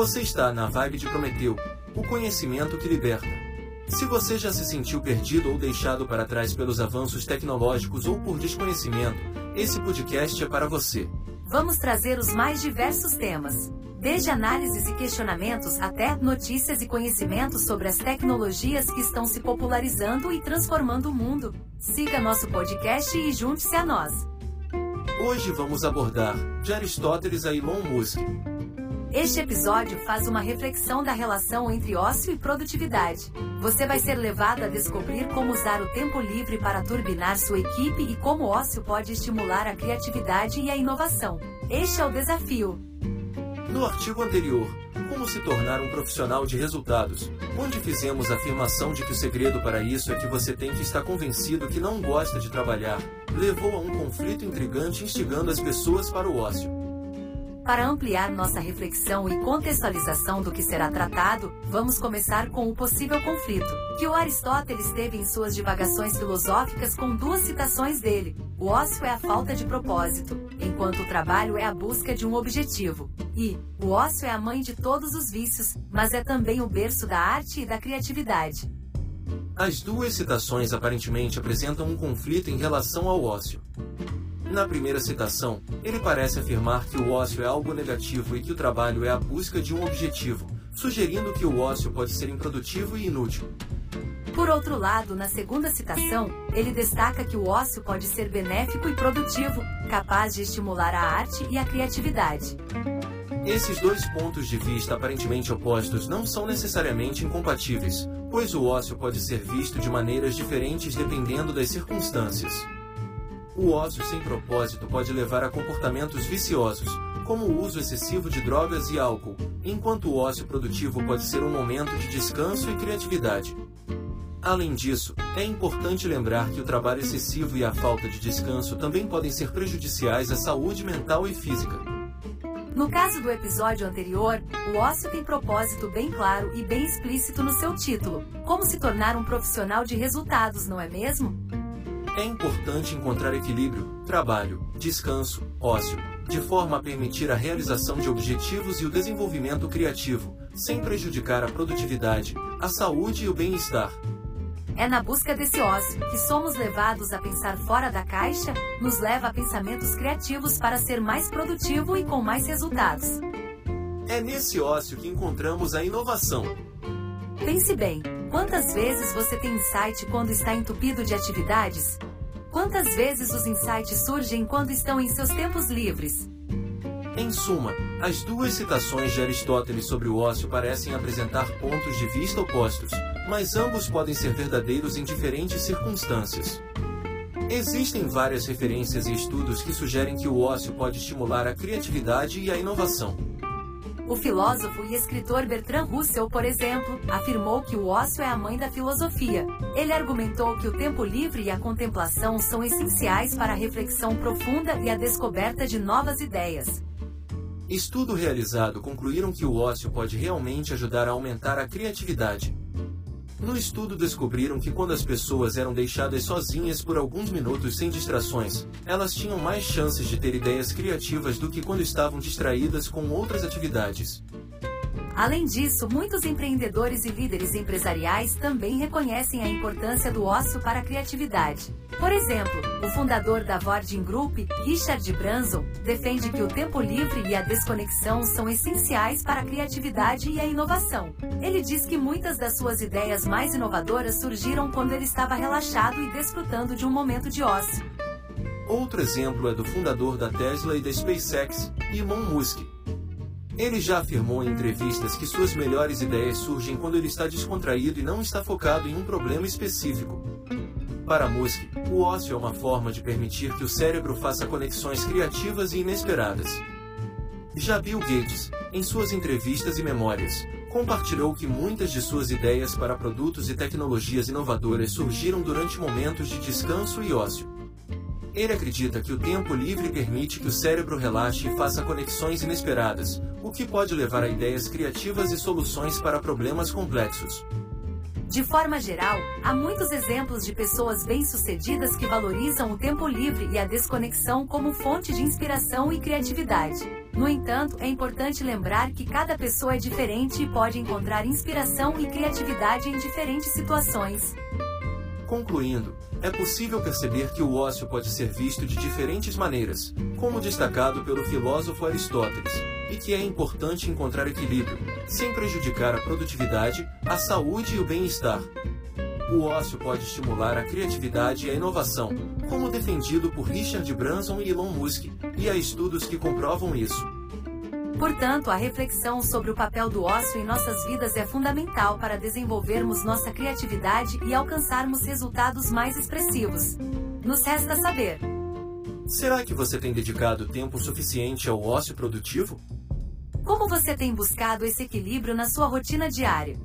Você está na vibe de Prometeu, o conhecimento que liberta. Se você já se sentiu perdido ou deixado para trás pelos avanços tecnológicos ou por desconhecimento, esse podcast é para você. Vamos trazer os mais diversos temas, desde análises e questionamentos até notícias e conhecimentos sobre as tecnologias que estão se popularizando e transformando o mundo. Siga nosso podcast e junte-se a nós. Hoje vamos abordar de Aristóteles a Elon Musk. Este episódio faz uma reflexão da relação entre ócio e produtividade. Você vai ser levado a descobrir como usar o tempo livre para turbinar sua equipe e como o ócio pode estimular a criatividade e a inovação. Este é o desafio. No artigo anterior, Como se tornar um profissional de resultados, onde fizemos a afirmação de que o segredo para isso é que você tem que estar convencido que não gosta de trabalhar, levou a um conflito intrigante instigando as pessoas para o ócio. Para ampliar nossa reflexão e contextualização do que será tratado, vamos começar com o possível conflito, que o Aristóteles teve em suas divagações filosóficas com duas citações dele. O ócio é a falta de propósito, enquanto o trabalho é a busca de um objetivo. E o ócio é a mãe de todos os vícios, mas é também o berço da arte e da criatividade. As duas citações aparentemente apresentam um conflito em relação ao ócio. Na primeira citação, ele parece afirmar que o ócio é algo negativo e que o trabalho é a busca de um objetivo, sugerindo que o ócio pode ser improdutivo e inútil. Por outro lado, na segunda citação, ele destaca que o ócio pode ser benéfico e produtivo, capaz de estimular a arte e a criatividade. Esses dois pontos de vista aparentemente opostos não são necessariamente incompatíveis, pois o ócio pode ser visto de maneiras diferentes dependendo das circunstâncias. O ócio sem propósito pode levar a comportamentos viciosos, como o uso excessivo de drogas e álcool, enquanto o ócio produtivo pode ser um momento de descanso e criatividade. Além disso, é importante lembrar que o trabalho excessivo e a falta de descanso também podem ser prejudiciais à saúde mental e física. No caso do episódio anterior, o ócio tem propósito bem claro e bem explícito no seu título: Como se tornar um profissional de resultados, não é mesmo? É importante encontrar equilíbrio, trabalho, descanso, ócio, de forma a permitir a realização de objetivos e o desenvolvimento criativo, sem prejudicar a produtividade, a saúde e o bem-estar. É na busca desse ócio que somos levados a pensar fora da caixa, nos leva a pensamentos criativos para ser mais produtivo e com mais resultados. É nesse ócio que encontramos a inovação. Pense bem, quantas vezes você tem insight quando está entupido de atividades? Quantas vezes os insights surgem quando estão em seus tempos livres? Em suma, as duas citações de Aristóteles sobre o ócio parecem apresentar pontos de vista opostos, mas ambos podem ser verdadeiros em diferentes circunstâncias. Existem várias referências e estudos que sugerem que o ócio pode estimular a criatividade e a inovação. O filósofo e escritor Bertrand Russell, por exemplo, afirmou que o ócio é a mãe da filosofia. Ele argumentou que o tempo livre e a contemplação são essenciais para a reflexão profunda e a descoberta de novas ideias. Estudo realizado concluíram que o ócio pode realmente ajudar a aumentar a criatividade. No estudo descobriram que quando as pessoas eram deixadas sozinhas por alguns minutos sem distrações, elas tinham mais chances de ter ideias criativas do que quando estavam distraídas com outras atividades. Além disso, muitos empreendedores e líderes empresariais também reconhecem a importância do ócio para a criatividade. Por exemplo, o fundador da Virgin Group, Richard Branson, defende que o tempo livre e a desconexão são essenciais para a criatividade e a inovação. Ele diz que muitas das suas ideias mais inovadoras surgiram quando ele estava relaxado e desfrutando de um momento de ócio. Outro exemplo é do fundador da Tesla e da SpaceX, Elon Musk, ele já afirmou em entrevistas que suas melhores ideias surgem quando ele está descontraído e não está focado em um problema específico. Para Musk, o ócio é uma forma de permitir que o cérebro faça conexões criativas e inesperadas. Já Bill Gates, em suas entrevistas e memórias, compartilhou que muitas de suas ideias para produtos e tecnologias inovadoras surgiram durante momentos de descanso e ócio. Ele acredita que o tempo livre permite que o cérebro relaxe e faça conexões inesperadas, o que pode levar a ideias criativas e soluções para problemas complexos. De forma geral, há muitos exemplos de pessoas bem-sucedidas que valorizam o tempo livre e a desconexão como fonte de inspiração e criatividade. No entanto, é importante lembrar que cada pessoa é diferente e pode encontrar inspiração e criatividade em diferentes situações. Concluindo, é possível perceber que o ócio pode ser visto de diferentes maneiras, como destacado pelo filósofo Aristóteles, e que é importante encontrar equilíbrio, sem prejudicar a produtividade, a saúde e o bem-estar. O ócio pode estimular a criatividade e a inovação, como defendido por Richard Branson e Elon Musk, e há estudos que comprovam isso. Portanto, a reflexão sobre o papel do ócio em nossas vidas é fundamental para desenvolvermos nossa criatividade e alcançarmos resultados mais expressivos. Nos resta saber. Será que você tem dedicado tempo suficiente ao ócio produtivo? Como você tem buscado esse equilíbrio na sua rotina diária?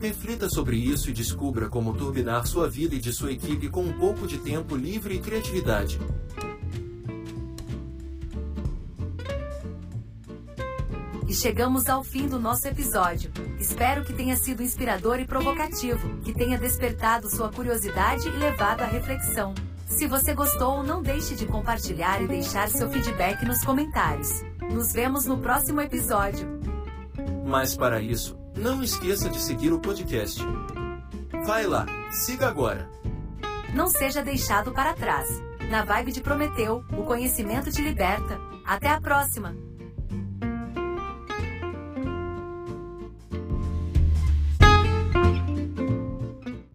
Reflita sobre isso e descubra como turbinar sua vida e de sua equipe com um pouco de tempo livre e criatividade. E chegamos ao fim do nosso episódio. Espero que tenha sido inspirador e provocativo, que tenha despertado sua curiosidade e levado à reflexão. Se você gostou, não deixe de compartilhar e deixar seu feedback nos comentários. Nos vemos no próximo episódio. Mas para isso, não esqueça de seguir o podcast. Vai lá, siga agora. Não seja deixado para trás. Na vibe de Prometeu, o conhecimento te liberta. Até a próxima!